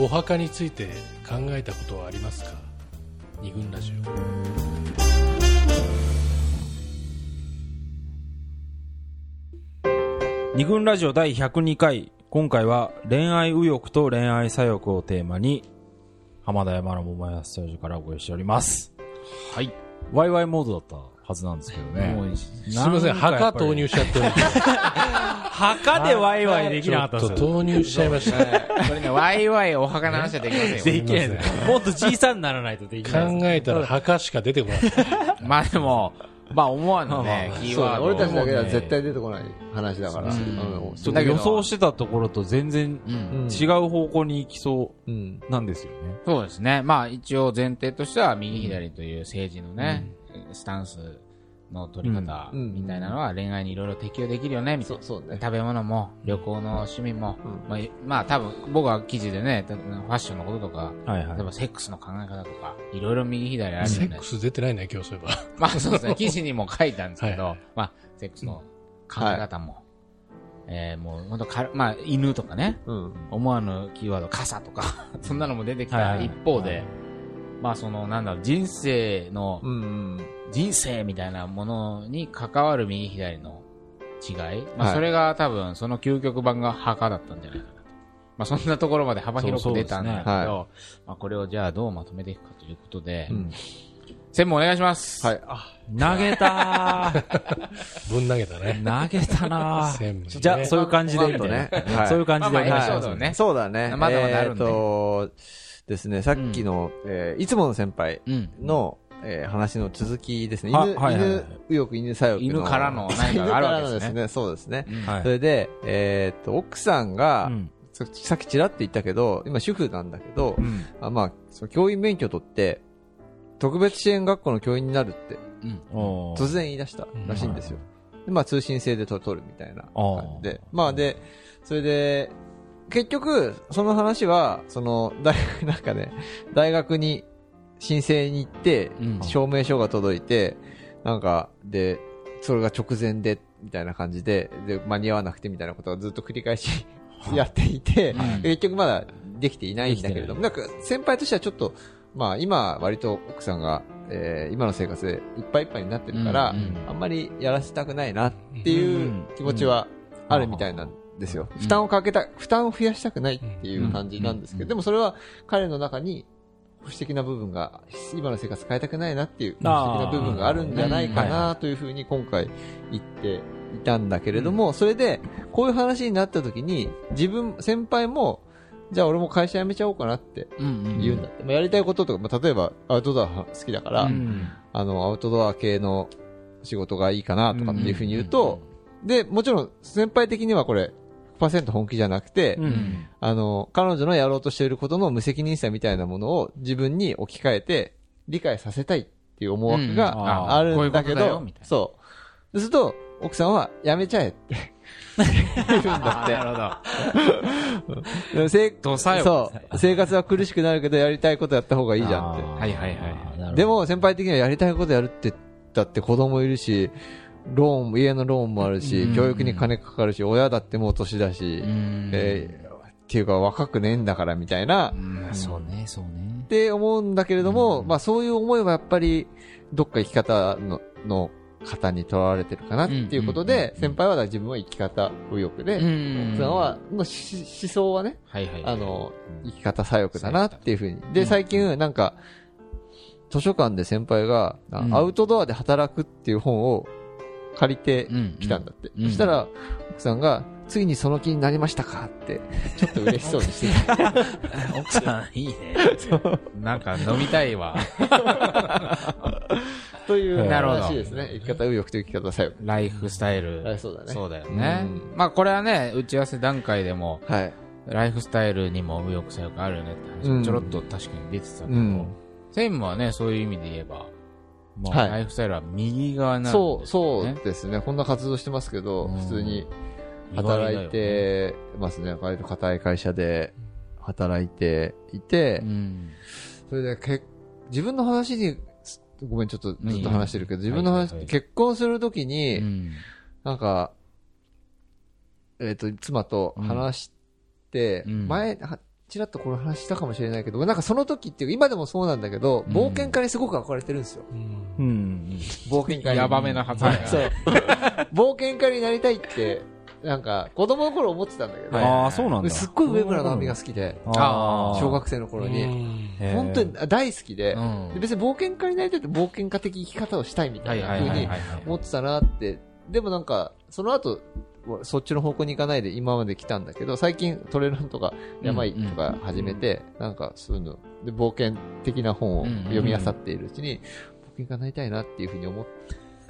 お墓について考えたことはありますか？二軍ラジ二軍ラジオ第102回。今回は恋愛右翼と恋愛左翼をテーマに浜田山の桃屋スタジオからお送りしております。はい。ワイワイモードだったはずなんですけどね。もうオすいません墓投入しちゃってる。墓でワイワイできなかったんちょっですよと投入しちゃいました。これね、ワイワイお墓の話はできませんよ。できないです。もっと小さにならないとでき考ないです。えたら墓しか出てこない。まあでも、まあ思わぬね、キーワード俺たちだけではね絶対出てこない話だから。ちょ予想してたところと全然違う方向に行きそうん。うなんですよね。そうですね。まあ一応前提としては右左という政治のね、スタンスの取り方うん。みたいなのは恋愛にいろいろ適用できるよね、みたいな。そう、そうね。食べ物も旅行の趣味も、うん。まあ、まあ多分僕は記事でね、ファッションのこととか、はいはい。例えばセックスの考え方とか、いろいろ右左あるセよね。ック。ス出てないね今日そういえば。まあそうですね、記事にも書いたんですけど、まあ、セックスの考え方も、えー、もう本当か、まあ犬とかね、うん。思わぬキーワード、傘とか、そんなのも出てきた一方で、まあその、なんだろう、人生の、うん。人生みたいなものに関わる右左の違い、まはいあそれが多分その究極版が墓だったんじゃないかなと。まあそんなところまで幅広く出たんだけど、そうそうですねまあこれをじゃあどうまとめていくかということで、うん。専務お願いします。はい。あ、投げた ぶん投げたねー投げたなー専務にねじゃあ、そういう感じでね。はいそういう感じでお願いしまあまあますエピソードをねそうだね。まだまだあるんでえーと、ですね、さっきの、えーいつもの先輩うん。の、えー話の続きですね。犬、あはいはいはい犬、右翼、犬左翼の。犬からの何かがあるわけですね犬からのね。そうですね。うんはいそれで、えーっと、奥さんが、うんささっきちらって言ったけど、今主婦なんだけど、うんあまあ、その教員免許取って、特別支援学校の教員になるって、突然言い出したらしいんですよ。で、まあ、通信制で取取るみたいな感じで。まあ、で、それで、結局、その話は、その、大学、なんかね、大学に申請に行って、うん。証明書が届いて、なんか、で、それが直前で、みたいな感じで、で、間に合わなくてみたいなことをずっと繰り返し やっていて、はい。結局まだできていないんだけれども、なんか先輩としてはちょっと、まあ今割と奥さんが、えー今の生活でいっぱいいっぱいになってるから、あんまりやらせたくないなっていう気持ちはあるみたいなんですよ。ん。負担をかけた、負担を増やしたくないっていう感じなんですけど、うん。でもそれは彼の中に保守的な部分が、今の生活変えたくないなっていう保守的な部分があるんじゃないかなというふうに今回言っていたんだけれども、それで、こういう話になった時に、自分、先輩も、じゃあ俺も会社辞めちゃおうかなって。言うんだって。まあ、やりたいこととか、まあ、例えばアウトドア好きだから、うん。あの、アウトドア系の仕事がいいかなとかっていうふうに言うと、で、もちろん先輩的にはこれ、100%本気じゃなくて、ううんん。あの、彼女のやろうとしていることの無責任さみたいなものを自分に置き換えて理解させたいっていう思惑うんがあるんだけどう。そうすると、奥さんはやめちゃえって言うんだって。なるほど。そう。生活は苦しくなるけど、やりたいことやった方がいいじゃんって。はいはいはいでも、先輩的にはやりたいことやるって言ったって子供いるし、ローンも、家のローンもあるし、うん。教育に金かかるし、親だってもう年だし、うん。えーっていうか若くねえんだからみたいな、うん。そうね、そうね。っ。て思うんだけれども、うん。まあそういう思いはやっぱり、どっか生き方の、の方にとらわれてるかなっていうことで、うん先輩は自分は生き方右翼で、ん。奥さんは、のし思想はね、はいはい。あの、生き方左翼だなっていうふうに。で、うん最近、なんか、図書館で先輩が、アウトドアで働くっていう本を借りてうん、きたんだって。うんそしたら、奥さんが、ついにその気になりましたか？って、ちょっと嬉しそうにしてた。奥さん、いいね。なんか飲みたいわ。というなるほど話ですね。生き方右翼と生き方左翼。ライフスタイル。はい、そうだね。そうだよねう。まあこれはね、打ち合わせ段階でも、はい。ライフスタイルにも右翼左翼あるよねって話ちょろっと確かに出てたけど、うん。専務はね、そういう意味で言えば、もうはいライフスタイルは右側になるんそう、ですよね。そうですね。こんな活動してますけど、うん普通に働いてますね。割と硬い会社で働いていてう、ん。それでけ、自分の話に、ごめん、ちょっとずっと話してるけど、うん自分の話、はいはいはい結婚するときうに、ん。なんか、えっ、と、妻と話して、うん前、はちらっとこの話したかもしれないけど、なんかその時っていうか、今でもそうなんだけど、うん冒険家にすごく憧れてるんですよ。うんうん。冒険家に。ヤバめな発言が。そう。冒険家になりたいって、なんか、子供の頃思ってたんだけど、ああ、そうなんだ。すっごい上村直美が好きで、小学生の頃に。本当に大好きで別に冒険家になりたいって冒険家的生き方をしたいみたいな風に思ってたなって、でもなんか、その後、そっちの方向に行かないで今まで来たんだけど、最近トレランとか山行とか始めて、なんかそういうの、で、冒険的な本を読み漁っているうちに、冒険家になりたいなっていうふうに思っ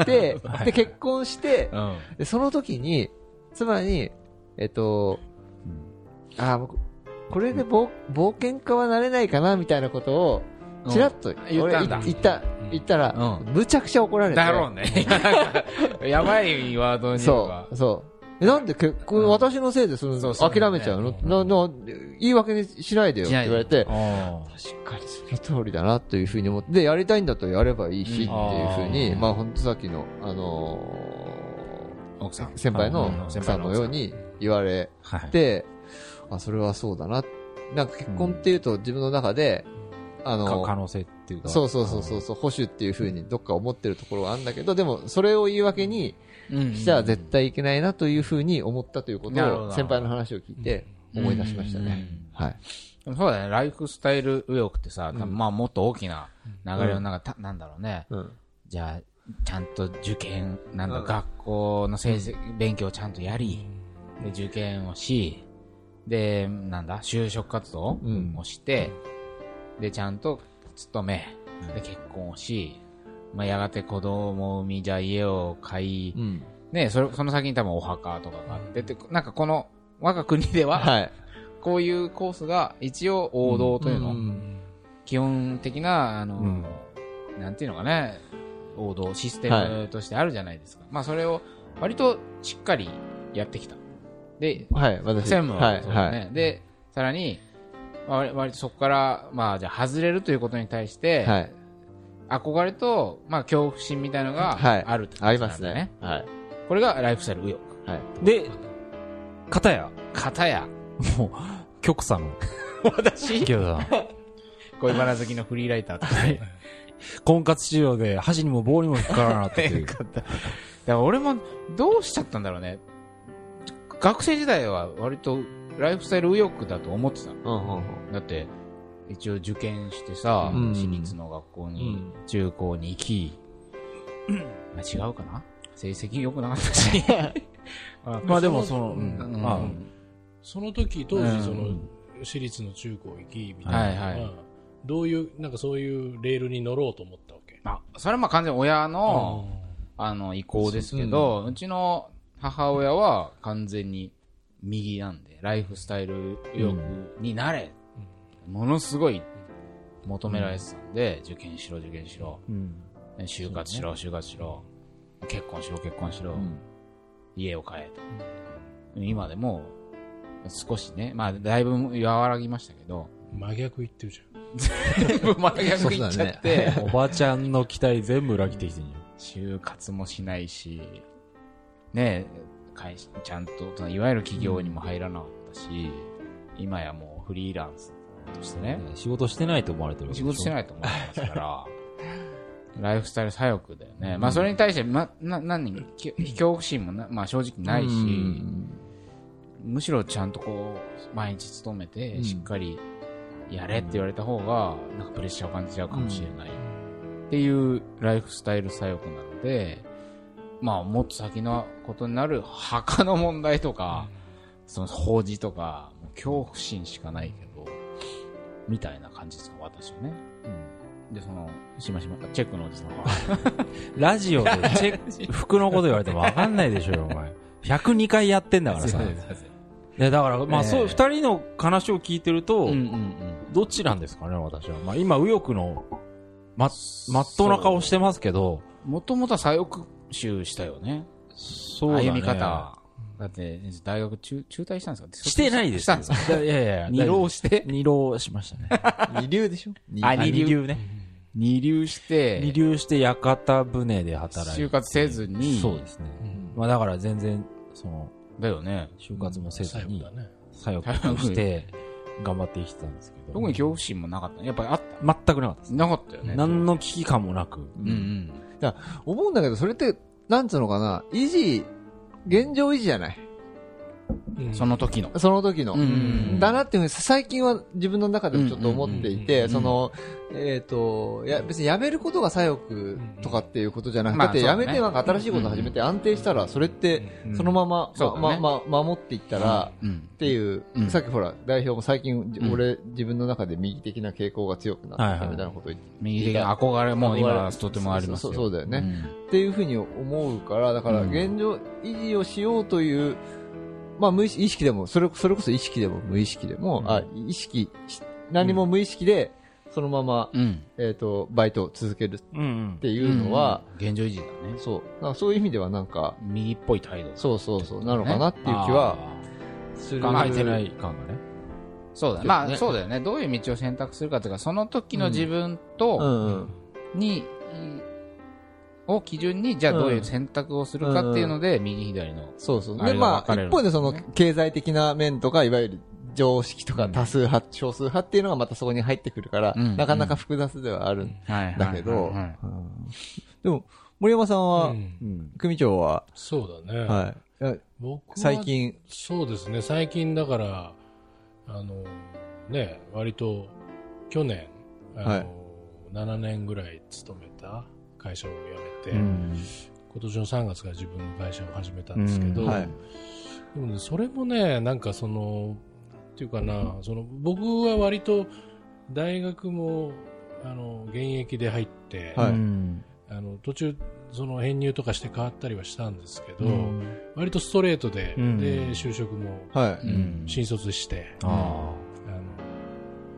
て、で、結婚して、うん。で、その時に、妻に、えっと、あこれで冒冒険家はなれないかなみたいなことを、ちらっと、言ったんだ。俺言った、言ったら、うん。むちゃくちゃ怒られて。だろうね。やばいワードにそう、そう。えなんで結婚、うん。私のせいでそのそうそう諦めちゃうの、な、な、言い訳にしないでよって言われて、あ確かにその通りだなというふうに思って、で、やりたいんだったらやればいいしっていうふうに、うんまあ本当さっきの、あの奥さん。ー。先輩のうん奥さんのように言われ。て、あ、それはそうだな。なんか結婚っていうと自分の中で、あのか可能性っていうか。そうそうそうそう、そう保守っていうふうにどっか思ってるところがあるんだけど、でもそれを言い訳にうんしちゃ絶対いけないなというふうに思ったということを先輩の話を聞いて思い出しましたね。はい。そうだね、ライフスタイル右翼ってさ、うんまあもっと大きな流れの中、たなんだろうね。うん。じゃあ、ちゃんと受験、なんだ、うん学校の成績、勉強をちゃんとやり、で、受験をし、で、なんだ、就職活動うんをして、で、ちゃんと勤め、で、結婚をし、まあ、やがて子供を産み、じゃあ家を買い、うん。ね、それ、その先に多分お墓とかがあって、で、なんかこの、我が国では、はい。こういうコースが一応王道というの、うん基本的な、あの、うんなんていうのかね、王道、システムとしてあるじゃないですか。まあそれを割としっかりやってきた。で、はい、私。専務は、はいそうだね。はい。で、さらに、まあ割割とそこから、まあじゃあ外れるということに対して、はい。憧れと、まあ恐怖心みたいのがはいあるってことありますね。。はい。これがライフスタイル右翼。はい。で、片や、片や、もう、極左の、私？池田さん。恋バナ好きのフリーライターとして。婚活治療で箸にも棒にも引っかからなかったっていう。だから俺もどうしちゃったんだろうね。学生時代は割とライフスタイル右翼だと思ってたの。うんうんうん。だって、一応受験してさ、うん。私立の学校に、中高に行き、まあ違うかな？成績良くなかったし。まあでもその、うん。うん。あその時当うん時その私立の中高行きみたいな。はいはい。どういうなんかそういうレールに乗ろうと思ったわけ？まあ、それはまあ完全に親の、あの、意向ですけど、うちの母親は完全に右なんで、ライフスタイル右翼になれ、ものすごい求められてたんで、受験しろ、受験しろ、うん。ね就活しろ、就活しろ、結婚しろ、結婚しろ、家を買えと。今でも、少しね、まあ、だいぶ和らぎましたけど、真逆言ってるじ全部 真逆いっちゃって、おばちゃんの期待全部裏切ってきてんじ就活もしないし、ね会社ちゃんと、いわゆる企業にも入らなかったし、今やもうフリーランスとしてね。仕事してないと思われてる仕事してないと思ってますから、ライフスタイル左翼だよね。まあそれに対して、ま、な、何、き恐怖心もな、まあ正直ないし、むしろちゃんとこう、毎日勤めて、しっかりやれって言われた方が、なんかプレッシャーを感じちゃうかもしれない。っていうライフスタイル左翼なので、まあもっと先のことになる墓の問題とか、その法事とか、もう恐怖心しかないけど、みたいな感じですか、私はね。で、その、しましま、チェックのおじさんは。ラジオでチェック、服のこと言われてもわかんないでしょよ、お前。102回やってんだからさ。ね、だから、まあ、ええそう、二人の話を聞いてると、うんうんうん。どっちなんですかね、私は。まあ、今、右翼の、ま、まっとうな顔してますけど、もともとは左翼集したよね。そうだね歩み方。だって、大学中、中退したんですか？してないですしたんですか？いやいやいや、二浪して、二浪しましたね。二流でしょ？あ二二流ね。二流して、二流して屋形船で働いて。就活せずに、そうですね。まあ、だから全然、その、だよね。就活もせずに最後だ、ね左翼として、頑張って生きてたんですけど。特に恐怖心もなかった。やっぱりあっ全くなかったです。た。なかったよね。何の危機感もなく。うんうん。思うんだけど、それって、なんつうのかな、維持、現状維持じゃない。その時の。その時の。うん。だなっていうふうに最近は自分の中でもちょっと思っていて、その、えっ、と、いや、別にやめることが左翼とかっていうことじゃなくて、まあだってそうだね。やめてなんか新しいこと始めて安定したら、それって、そのまま、ま、そうだね。ま、ま、守っていったら、うん。っていう、うん。さっきほら、代表も最近、ん。俺、自分の中で右的な傾向が強くなってきたみたいなことを言って、右的な憧れも今とてもありますよ。そうそうそうだよね、ん。っていうふうに思うから、だからうん。現状維持をしようという、まあ無意識意識でも、それ、それこそ意識でも無意識でも、あ、意識し、何も無意識で、そのまま、うん。えっ、と、バイトを続けるっうんうんていうのは、うん、現状維持だね。そう、そういう意味ではなんか、右っぽい態度。そうそうそう、なのかなっていう気はする。考考えてない感がね。そうだね。まあ、そうだよね。どういう道を選択するかというか、その時の自分うと、んうん。に、を基準に、じゃあどういう選択をするかっていうので、右左の。そうそう。あで、まあ、一方でその経済的な面とか、いわゆる常識とか多数派、少数派っていうのがまたそこに入ってくるから、うんなかなか複雑ではあるんはいだけど、でも、森山さんは、うんうん組長は、そうだね。はい。僕は最近、そうですね、最近だから、あの、ね、割と、去年、あの、はい7年ぐらい勤めた会社を辞めて、うん。今年の3月から自分の会社を始めたんですけど、うん。はい。でもね、それもね、なんかその、っていうかな、その、僕は割と、大学も、あの、現役で入って、はい。うん。あの、途中、その編入とかして変わったりはしたんですけど、うん。割とストレートで、うん。で、就職もはい。うん。新卒して、あ。あの、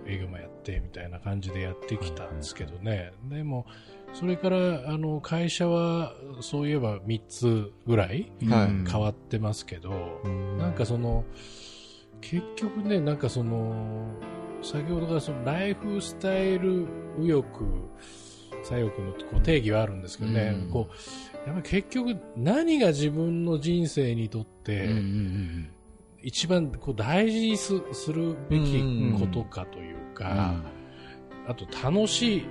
営業もやってみたいな感じでやってきたんですけどね。でも、それから、あの、会社は、そういえば3つぐらいはい。うん変わってますけど、なんかその、結局ね、なんかその、先ほどからそのライフスタイル右翼、左翼のこう定義はあるんですけどね、うん。こう、やっぱり結局何が自分の人生にとって、うんうん一番こう大事にすするべきことかというか、あと楽しい、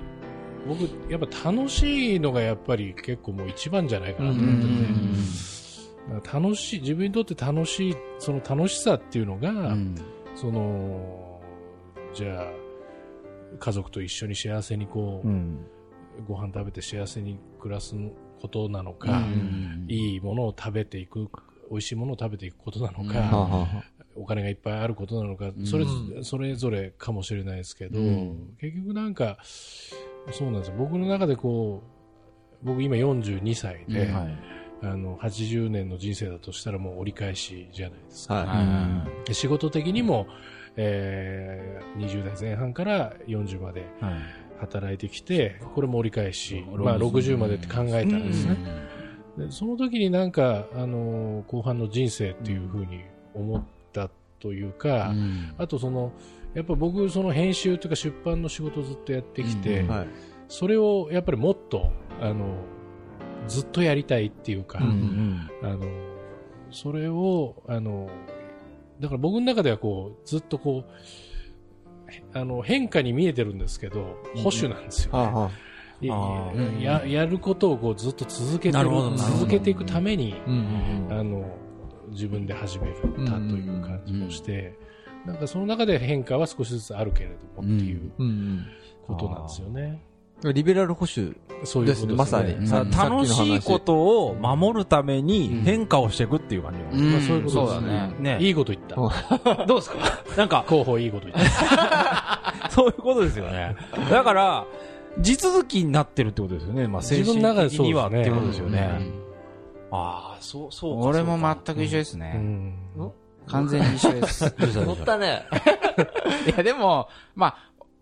僕、やっぱ楽しいのがやっぱり結構もう一番じゃないかなと思ってて、うん楽しい、自分にとって楽しい、その楽しさっていうのが、うん。その、じゃあ、家族と一緒に幸せにこう、うん。ご飯食べて幸せに暮らすことなのうか、ん。いいものを食べていく、美味しいものを食べていくことなのか、お金がいっぱいあることなのか、うん。それ、それぞれかもしれないですけど、うん。結局なんか、そうなんですよ。僕の中でこう、僕今42歳で、うんはいあの、80年の人生だとしたらもう折り返しじゃないですか。はい仕事的にも、えー20代前半から40まではい働いてきて、これも折り返し、うんまあ60までって考えたらですね。うんでその時になんか、あの後半の人生っていうふうに思ったというか、うんあとその、やっぱ僕、その編集というか出版の仕事をずっとやってきて、うんはい。それをやっぱりもっと、あの、ずっとやりたいっていうか、うんあの、それを、あの、だから僕の中ではこう、ずっとこう、へあの、変化に見えてるんですけど、保守なんですよ、ね。はあはあ。あーや。やることをこうずっと続けて続けていくために、うんうんあの、自分で始めたという感じもして、なんかその中で変化は少しずつあるけれどもっていううんうんことなんですよね。うん。リベラル保守。そういうことですね。まさに楽話しいことを守るためにうん変化をしていくっていう感じうんまあそういうことですね。ねいいこと言った。どうですか？なんか、候補いいこと言った。そういうことですよね。だから、地続きになってるってことですよね。まあ、精神的にはってことですよね。うんああ、そう、そうか。俺も全く一緒ですうね。ん完全に一緒です。乗ったたね。いや、でも、まあ、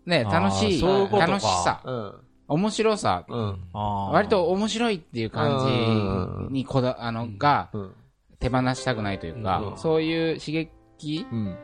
ね、楽しい、そういう楽しさ、うん。面白さ、うん。割と面白いっていう感じにこだ、あの、がうん。手放したくないというかう、んそういう刺激うん。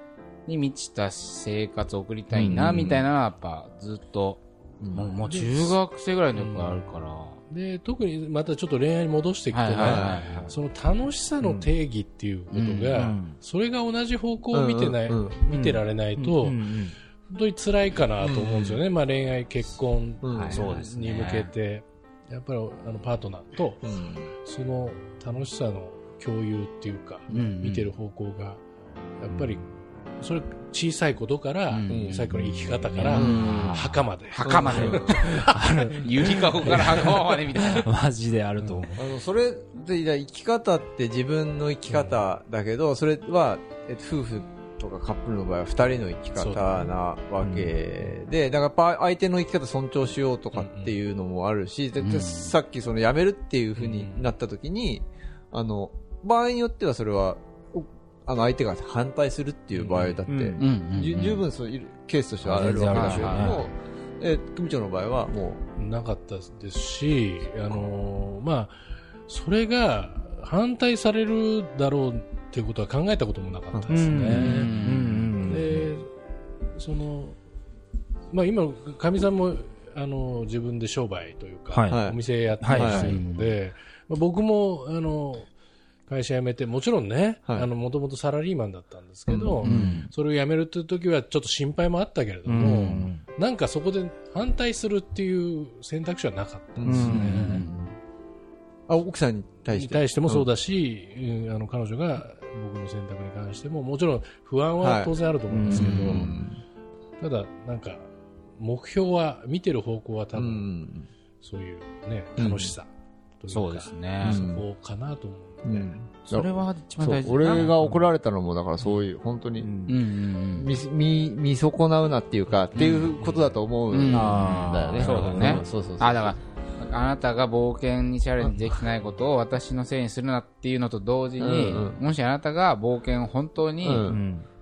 に満ちた生活を送りたいな、みたいなのはやっぱずっと、もうもう中学生ぐらいの時からあるから、で、特にまたちょっと恋愛に戻していくとね、はいはいはいその楽しさの定義っていうことが、うんそれが同じ方向を見てない、うんうん見てられないと、うんうん本当に辛いかなと思うんですよね。まあ恋愛、結婚うんはいそうですね。に向けて、やっぱりあのパートナーと、うん。その楽しさの共有っていうか、うんうん。見てる方向が、やっぱり、それ小さいことから、うん最後の生き方から、うん墓まで。墓まで。ゆりかごから墓までみたいな。マジであると思う。あの、それで、いや生き方って自分の生き方だけど、それは、えっと、夫婦とかカップルの場合は二人の生き方なわけで、だから相手の生き方尊重しようとかっていうのもあるし、さっきその辞めるっていう風になった時に、あの、場合によってはそれは、おあの相手が反対するっていう場合だって、十分そういるケースとしてはあるわけだけれど全然あるでしょうも、え、組長の場合はもなかったですし、あのーまあ、それが反対されるだろうっていうことは考えたこともなかったですね。うん。で、その、まあ今、かみさんも、あの、自分で商売というか、はい。はい。お店やってらっしゃるので、まあ僕も、あの、会社辞めて、もちろんね、はい。あの、もともとサラリーマンだったんですけど、うんそれを辞めるという時はちょっと心配もあったけれどうんも、うん。なんかそこで反対するっていう選択肢はなかったんですよね。うんう、あ、奥さんに対して？に対してもそうだし、うん。あの彼女が僕の選択に関しても、もちろん不安は当然あると思うんですけど、はいうんただ、なんか、目標は、見てる方向は多う分、ん。そういうね、うん楽しさというか、そうですね。そこかなと思うん。それは一番大事だ俺が怒られたのも、だからそういう、本当に、うん。うん見、見、見損なうなっていうか、っていうことだと思うんだよね。そうだね。んそうそうそう。あ、だから、あなたが冒険にチャレンジできてないことを私のせいにするなっていうのと同時に、うんうん。もしあなたが冒険を本当に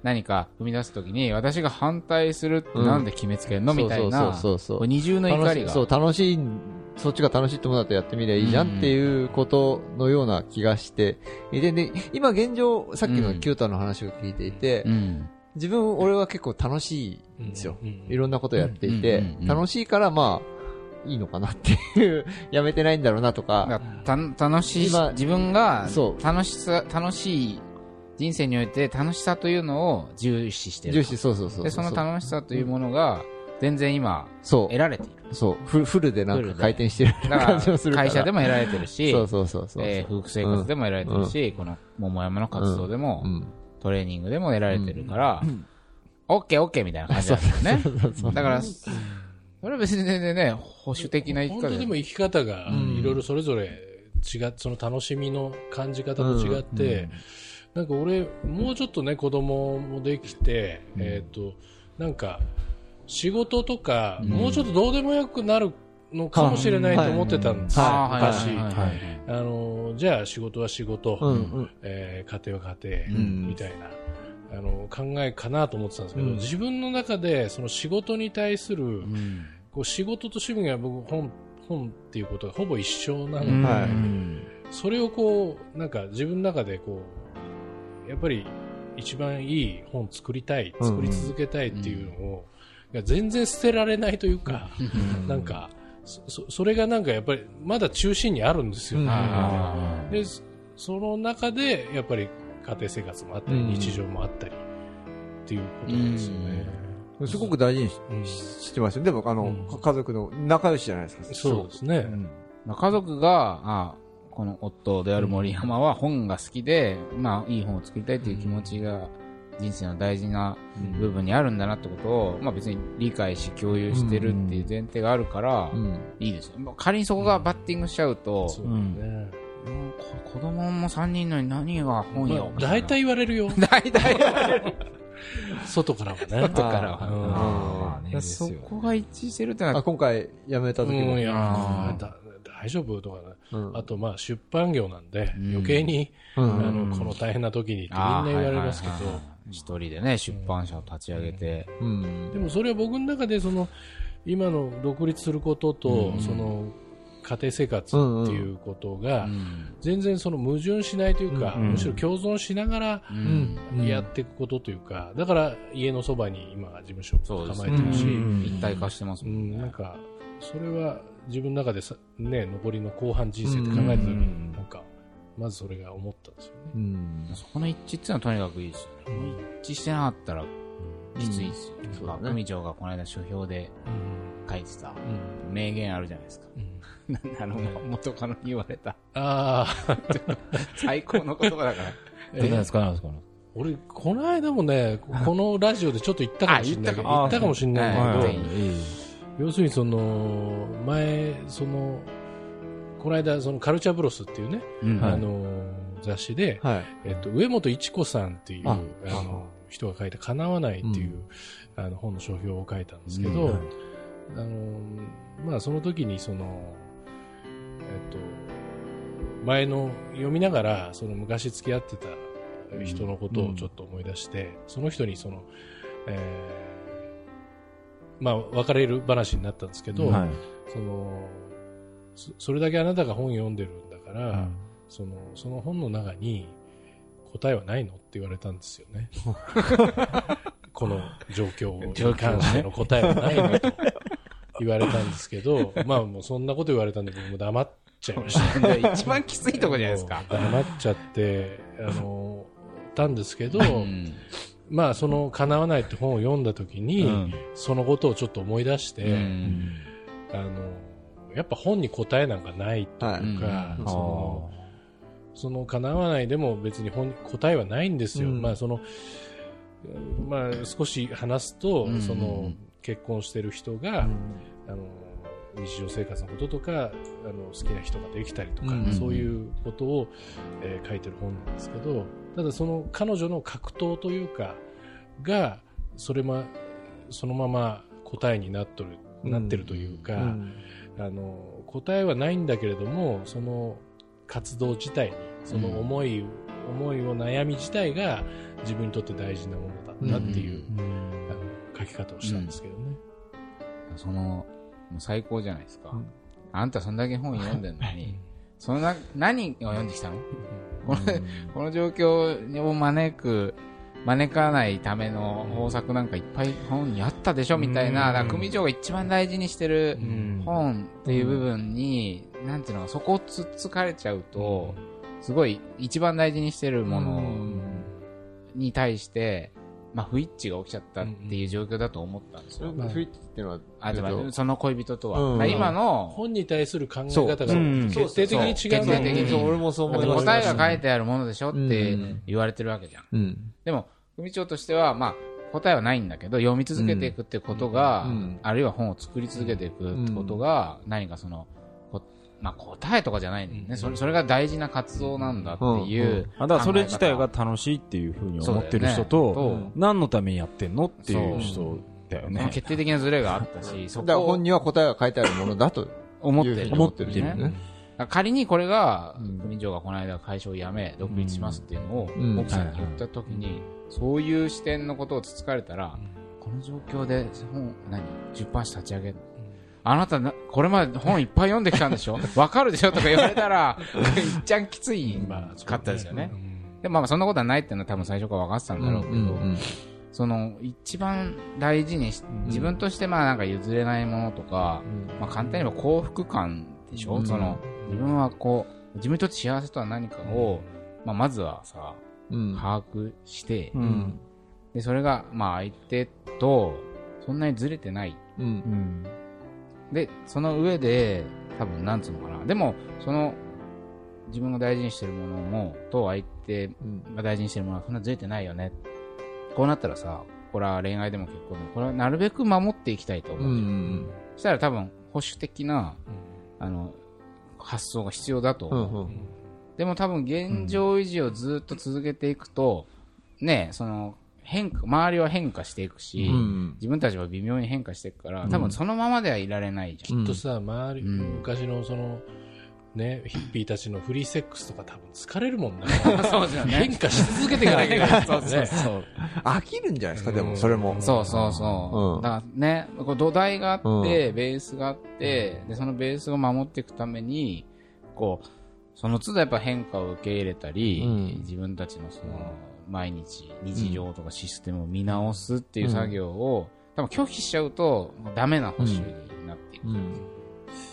何か踏み出すときに、私が反対するってなんで決めつけるのみたいな、そうそうそう二重の怒りが。そう、楽しい、そっちが楽しいってものだとやってみりゃいいじゃんっていうことのような気がしてで、今現状、さっきのキュータの話を聞いていて、うん。自分、俺は結構楽しいんですよ。うんうんいろんなことやっていてうんうんうん、楽しいからまあ、いいのかなっていう、やめてないんだろうなとか、た楽しい今、自分がそう楽しさ、楽しい人生において楽しさというのを重視してる。重視、そうそうそう。で、その楽しさというものが、全然今、そう得。られている。そう。フフルでなんか回転してる感じもするから。会社でも得られてるし、そうそうそうそう。えー夫婦生活でも得られてるし、この桃山の活動でも、うん。トレーニングでも得られてるから、オッケーオッケーみたいな感じなんですよね。だから、それは別に全然ね、保守的な生き方本当でも生き方がうんいろいろそれぞれ違っその楽しみの感じ方と違って、なんか俺、もうちょっとね、子供もできて、えっ、と、なんか、仕事とか、もうちょっとどうでもよくなるのかもしれないと思ってたんですあの、じゃあ仕事は仕事、うんうん。えー家庭は家庭、うん。みたいな、あの、考えかなと思ってたんですけど、うん。自分の中で、その仕事に対する、うん。こう仕事と趣味が僕本、本っていうことがほぼ一緒なので、うん。はい。それをこう、なんか自分の中でこう、やっぱり一番いい本作りたい、うん。作り続けたいっていうのを、が全然捨てられないというか、なんか、そそそれがなんかやっぱりまだ中心にあるんですよね。うんあで、そその中でやっぱり家庭生活もあったり、うん日常もあったりっていうことなんですよね。すごく大事にしうんしてますよ。でも、あの、うん家族の仲良しじゃないですか。そうですね。ー家族が、あこの夫である森山は本が好きで、まあ、いい本を作りたいという気持ちが人生の大事な部分にあるんだなってことを、まあ別に理解し共有してるっていう前提があるから、うん。いいですよ。まあ仮にそこがバッティングしちゃうと、そうだね。うんこ子供も3人のに何が本よ。まあ大体言われるよ。大体 外からはね。外からはうんまあねそこが一致してるってのあ、は、今回辞めた時もうん、い。やあーだ大丈夫とかね。うんあと、まあ、出版業なんで、うん余計に、うんあの、この大変な時にってみんな言われますけど一人でね、出版社を立ち上げて、うん。でもそれは僕の中で、その、今の独立することと、その、家庭生活っていうことが、全然その矛盾しないというか、うん。むしろ共存しながらうん。やっていくことというか、だから家のそばに今事務所を構えてるし、うん。一体化してますうもんね。ん、なんか、それは自分の中でさ、ね、残りの後半人生って考えた時うん。に、まずそれが思ったんですよね。うん。そこの一致っていうのはとにかくいいですよね。一致してなかったらきついですよ。そうだねまあ組長がこの間書評で書いてた名言あるじゃないですか。うん あの、元カノに言われた。ああ、最高の言葉だから。え、何ですか何ですか？俺、この間もね、このラジオでちょっと言ったかもしれないけど、あ言ったかもしれない要するにその、前、その、この間、そのカルチャーブロスっていうね、うん。あの、雑誌で、はい。えっと、上本一子さんっていう、ああの、人が書いた叶わないっていう、あの、本の書評を書いたんですけど、うん。あの、まあ、その時にその、えっと、前の読みながら、その昔付き合ってた人のことをちょっと思い出して、その人にその、えーまあ、別れる話になったんですけど、はい。その、そそれだけあなたが本読んでるんだから、その、その本の中に答えはないのって言われたんですよね。この状況に関しての答えはないのと言われたんですけど、まあもうそんなこと言われたんで僕も黙っちゃいました。で 一番きついとこじゃないですか。黙っちゃって、あの、たんですけど、うんまあその叶わないって本を読んだ時に、うんそのことをちょっと思い出して、うんあの、やっぱ本に答えなんかないというか、うん。その、その叶わないでも別に本答えはないんですよ。うん。まあその、まあ少し話すと、うんその結婚してる人が、あの日常生活のこととかあの好きな人ができたりとか、うんそういうことを、えー書いてる本なんですけどただその彼女の格闘というかがそれまそのまま答えになっとる、なってるというか、うんあの答えはないんだけれどもその活動自体にその思い、思いを悩み自体が自分にとって大事なものだったっていう、あの書き方をしたんですけどね。その、もう最高じゃないですか。うん。あんたそんだけ本読んでんのに、そんな、何を読んできたの？この、この状況を招く、招かないための方策なん。かいっぱい本にあったでしょみたいな、うん。組長が一番大事にしてるうん。本っていう部分に、なん。ていうの、そこをつっつかれちゃうと、すごい一番大事にしてるものに対して、まあ、不一致が起きちゃったっていう状況だと思ったんですよ。それフィットっていうのは、あ、つまえっとり、その恋人とは。うん。今の、本に対する考え方がう。ん。決定的に違う。決定的に。そう俺もそう思います。答えが書いてあるものでしょっうてん。言われてるわけじゃん。うん。でも、組長としては、まあ、答えはないんだけど、読み続けていくってことが、うん。あるいは本を作り続けていくってことが、何かその、こまあ、答えとかじゃないんだよね、うんそれ。それが大事な活動なんだっていう。あだからそれ自体が楽しいっていうふうに思ってる人と、ね何のためにやってんのっていう人だよね。決定的なズレがあったし、そこをだから本には答えが書いてあるものだと思ってる。思ってるね。ね。仮にこれがうん、組長がこの間会社を辞め、独立しますっていうのをうん奥さんに言った時に、そういう視点のことをつつかれたら、この状況で本、何？出版社立ち上げるあなたな、これまで本いっぱい読んできたんでしょ？わかるでしょ？とか言われたら、いっちゃんきついまあかったですよね。うん。でもまあそんなことはないっていうのは多分最初から分かってたんだろうけど、その一番大事にし、自分としてまあなんか譲れないものとか、まあ簡単に言えば幸福感でしょ、うん。その自分はこう、自分にとって幸せとは何かを、まあまずはさ、うん。把握して、うん。で、それがまあ相手とそんなにずれてない。うん。うん。で、その上で、多分なんつうのかな。でも、その、自分が大事にしてるものも、と相手うん。が大事にしてるものはそんなずれてないよね。こうなったらさ、これは恋愛でも結婚でも、これはなるべく守っていきたいと思う。うん。そしたら多分保守的な、あの、発想が必要だとう思う。ん。でも多分現状維持をずっと続けていくと、ね、その、変化、周りは変化していくし、うん。自分たちは微妙に変化していくから、うん多分そのままではいられないじゃん。きっとさ、周り、うん昔のその、ね、ヒッピーたちのフリーセックスとか多分疲れるもんね。そうですよね変化し続けていかなきゃいけない。そうそうそう。飽きるんじゃないですか、でも、それも。そうそうそう。うんだからね、こう土台があって、ベースがあって、で、そのベースを守っていくために、こう、その都度やっぱ変化を受け入れたり、うん自分たちのその、毎日、日常とかシステムを見直すっていう作業を、多分拒否しちゃうと、もうダメな保守になっていく。うん。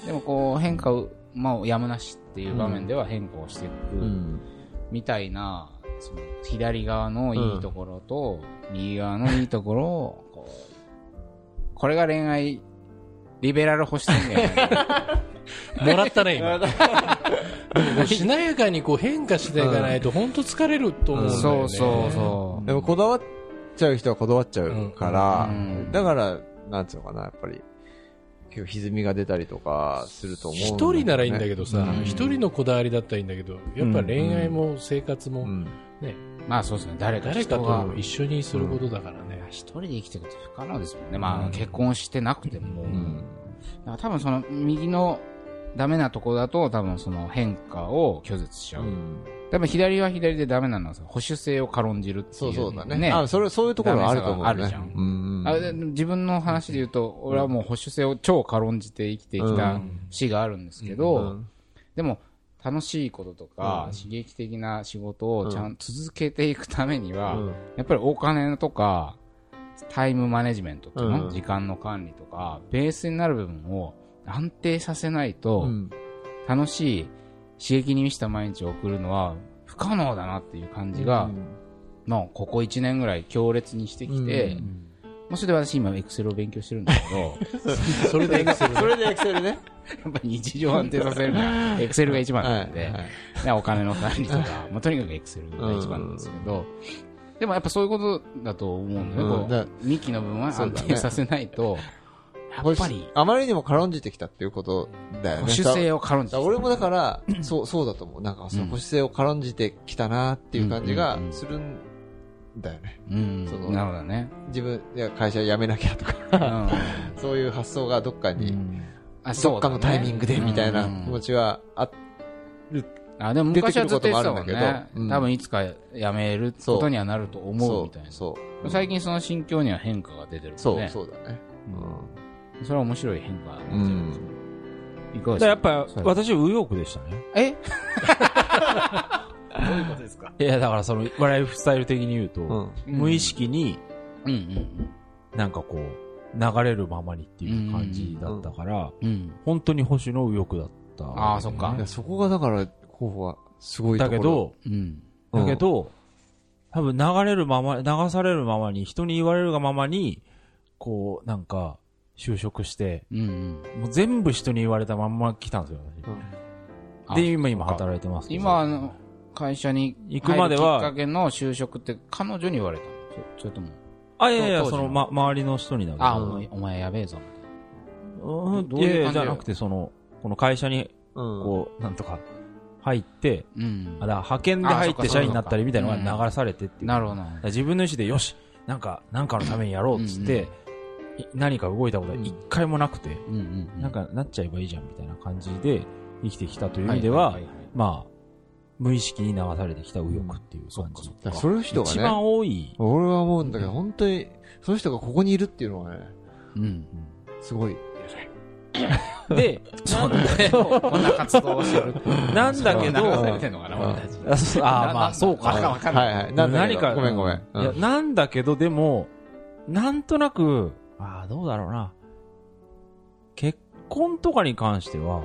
でもこう変化を、まあ、やむなしっていう場面では変化をしていくうん。みたいな、その左側のいいところと、右側のいいところを、こう、これが恋愛、リベラル保守宣言。もらったね、今。しなやかにこう変化していかないと、本当疲れると思うんだよね。そうそうそう。でもこだわっちゃう人はこだわっちゃうから、うんだから、なんつうのかな、やっぱり、結構歪みが出たりとかすると思う、一人ならいいんだけどさうん、一人のこだわりだったらいいんだけど、やっぱ恋愛も生活も、うん。ね、まあそうですね、誰かと一緒にすることだからね。一人で生きていくって不可能ですもんね。まあ、うん結婚してなくても。うん。だから多分その右のダメなとこだと多分その変化を拒絶しちゃう。多分左は左でダメなのはさ保守性を軽んじるっていう。そうそうだね。あ、それ、そういうところはあると思うね。あるじゃんうん。あで自分の話で言うと、俺はもう保守性を超軽んじて生きてきうたん節があるんですけうど、んでも楽しいこととか、うん刺激的な仕事をちゃんと続けていくためには、うんやっぱりお金とか、タイムマネジメントっていうの、うん時間の管理とか、ベースになる部分を安定させないと、うん。楽しい刺激に満ちた毎日を送るのは不可能だなっていう感じが、まあ、ここ1年ぐらい強烈にしてきて、うん。まあ、それで私今エクセルを勉強してるんだけど、それでエクセルそれでエクセルね。やっぱり日常を安定させるには、エクセルが一番なんで、お金の管理とか、まあ、とにかくエクセルが一番なんですけど、でもやっぱそういうことだと思うんだよね。うん。だこう幹の部分は安定させないと、やっぱり、あまりにも軽んじてきたっていうことだよね。保守性を軽んじて俺もだから、そう、そうだと思う。なんか、そのうん保守性を軽んじてきたなっていう感じがうんうんうんするんだよね。うんそのなるほどね。自分、いや、会社辞めなきゃとか、うんそういう発想がどっかに、あどっかのタイミングでみたいな気持ち。ちはあっあ、でも昔はずっと言ってたもん出てくることもあるんだね多分いつか辞めることにはなると思うみたいな。そう。最近その心境には変化が出てるそう、もんね。そうだね。それは面白い変化だうねん。いかがですか？だからやっぱ私、右翼でしたね。え？どういうことですか？いや、だからその、ライフスタイル的に言うと、うん。無意識にうんうんなんかこう、流れるままにっていう感じだったから、うん。うん。本当に保守の右翼だった、あーそっかそこがだから、候補はすごいところ。だけど、うん。だけど、多分流れるまま、流されるままに、人に言われるがままに、こう、なんか、就職して、うんうん。もう全部人に言われたまんま来たんですよ、うん私。で、今、今働いてます。今、あの、会社に行くまではきっかけの就職って彼女に言われたの？そそれとも、あ、いやいや、その、ま、周りの人にだけど。あ、お前お前やべえぞ。うんどういういやいや、感じじゃなくて、その、この会社に、うん。こう、なんとか、入って、うんあだ派遣で入って社員になったりみたいなのが流されてっていう。なるほど。自分の意思で、よし、なんか、なんかのためにやろうっつって、い何か動いたことは一回もなくて、うんうんうん。なんかなっちゃえばいいじゃんみたいな感じで生きてきたという意味では、いいいまあ、無意識に流されてきた右翼っていう感じ。だからそういう人が一番ね、多い。俺は思うんだけど、本当に、その人がここにいるっていうのはね、うん。すごい。で、そうだね。こんな活動をしてる。なんだけど、流されてんのかな、俺たち。あそうあーまあそうか。わかんな何か、ごめんごめん。いや、なんだけど、でも、なんとなく、ああ、どうだろうな。結婚とかに関しては、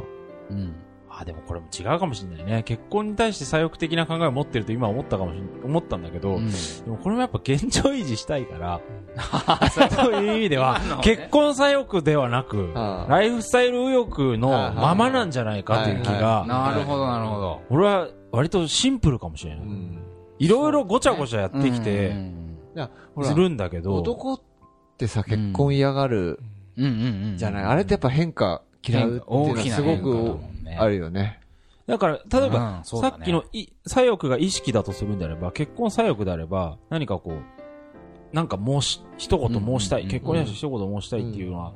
うん。ああ、でもこれも違うかもしれないね。結婚に対して左翼的な考えを持ってると今思ったかもしれ思ったんだけど、うんでもこれもやっぱ現状維持したいから、そういう意味では結婚左翼ではなく、ライフスタイル右翼のままなんじゃないかという気はいが、なるほど、なるほど。俺は割とシンプルかもしれない。うん。いろいろごちゃごちゃやってきうんて、す、るんだけど、男ってさ、結婚嫌がるうん。うんうん。じゃない？あれってやっぱ変化嫌うっていうのは大きなすごくあるよね。だから、例えば、さっきのい左翼が意識だとするんであれば、結婚左翼であれば、何かこう、なんか申し、一言申したい、うん結婚に対して一言申したいっていうのは、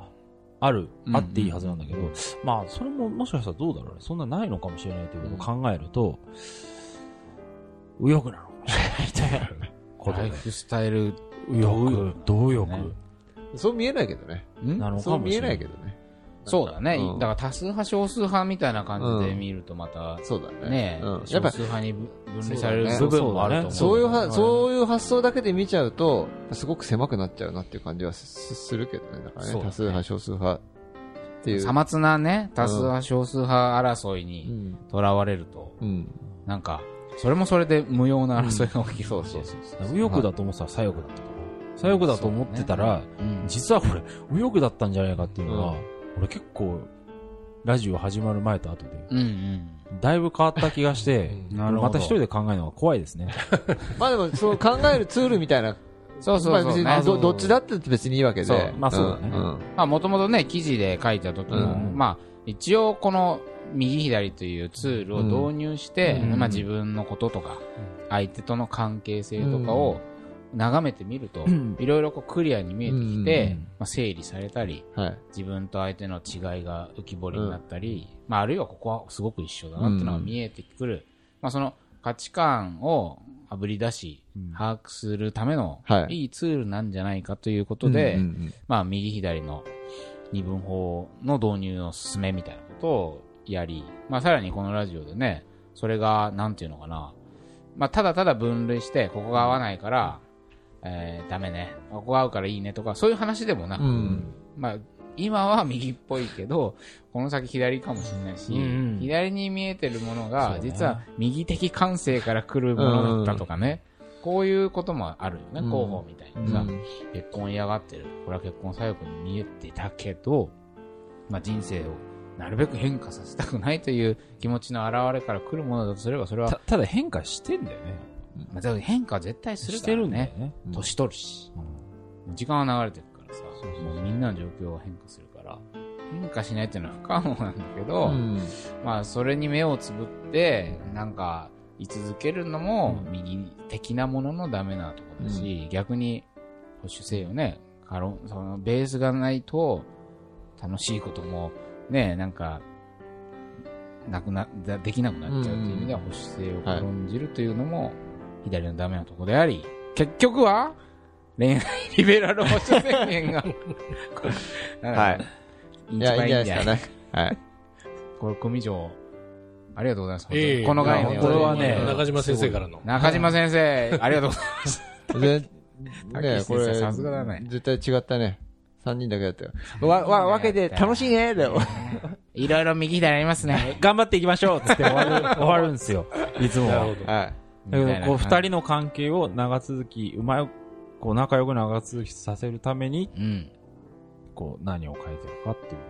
ある、うんあっていいはずなんだけど、まあ、それももしかしたらどうだろうね。そんなないのかもしれないということを考えると、右翼なのかもしれないということで。ライフスタイル、右翼、同右翼ねそう見えないけどね。ん？なのかそう見えもしれないいなけどね。そうだね。うんだから多数派、少数派みたいな感じで見るとまた、そうだね。ねうん、や少っぱ数派に分類される部分もあると思う。そういうは、うそういう発想だけで見ちゃうと、すごく狭くなっちゃうなっていう感じはすするけどね。だからね、そうだね多数派、少数派ていう。さまつなね、多数派、少数派争いうにん。囚われると、うん。なんか、それもそれで無用な争いが起きそうそうそう。右翼だと思ってたら左翼だったとか。左翼だと思ってたら、うん。実はこれ、右翼だったんじゃないかっていうのは、俺結構、ラジオ始まる前と後で、うんうん。だいぶ変わった気がして、なるほど。また一人で考えるのが怖いですね。まあでも、そう考えるツールみたいな。そうそうそう、ど、どっちだって別にいいわけで。そう。まあそうだね。んん。まあもともとね、記事で書いた時も、うん。まあ一応この右左というツールを導入して、うん。まあ自分のこととか、相手との関係性とかを眺めてみると、ん。いろいろクリアに見えてきて、うんまあ整理されたり、はい。自分と相手の違いが浮き彫りになったり、まああるいはここはすごく一緒だなっていうのが見えてくる、まあその価値観をあぶり出し、把握するためのはい。いいツールなんじゃないかということで、まあ、右左の二分法の導入の進めみたいなことをやり、まあ、さらにこのラジオでね、それが、なんていうのかな、まあ、ただただ分類して、ここが合わないから、えー、ダメね、ここが合うからいいねとか、そういう話でもなく、うん。まあ、今は右っぽいけど、この先左かもしれないし、うんうん。左に見えてるものが、ね。実は右的感性から来るものだったとかね、こういうこともあるよね、うん。候補みたいにさ、結婚嫌がってる。これは結婚左翼に見えてたけど、まあ人生をなるべく変化させたくないという気持ちの表れから来るものだとすれば、それは、たただ変化してんだよね。まあ、変化は絶対するからね。ね。年取るし、時間は流れてるからさ、もうみんなの状況は変化するから、変化しないっていうのは不可能なんだけど、うん。まあそれに目をつぶって、なんか、居続けるのも右的なもののダメなところだし、逆に保守性をね、カロそのベースがないと楽しいこともね、なんか、なくな、だできなくなっちゃうという意味では保守性を軽んじるというのも左のダメなところであり、結局は恋愛リベラル保守宣言が、はい。い。いや、いいんじゃないいですかね。はい。これ組長、ありがとうございます。ええこの概念をこれはね中島先生からの。中島先生、ありがとうございます。ねこれ、さすがだね絶対違ったね。三人だけだったよ。わ、わ、分けて楽しいねだよ。いろいろ右左ありますね。頑張っていきましょうっつって終わる、終わるんですよ。いつもは。なるほど。はい。だけど、こう、二人。人の関係を長続き、うまい、こう、仲良く長続きさせるために、うん。こう、何を変えていくかっていう。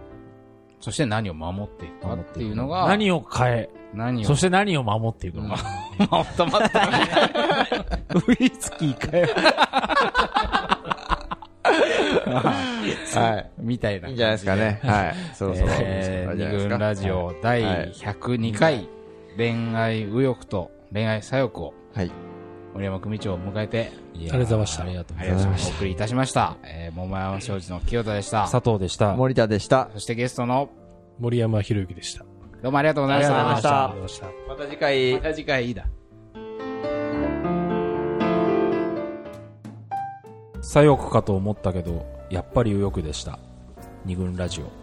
そして何を守っていくかっていうのが、何を変え、何を、そして何を守っていくのか。もっと待って。ウイスキー変え。はい。みたいな。いいんじゃないですかね。。はい。そろそろ。えー、二軍ラジオ第102回、恋愛右翼と恋愛左翼を、はい。森山組長を迎えて、ありがとうございましたありがとうございま。ございますお送りいたしました。えー、桃山商事の清田でした。佐藤でした。森田でした。そしてゲストの、森山博之でした。どうもありがとうございました。ありがとうございましたありがとうございました。また次回ま。た次回いいだ。左翼かと思ったけど、やっぱり右翼でした。二軍ラジオ。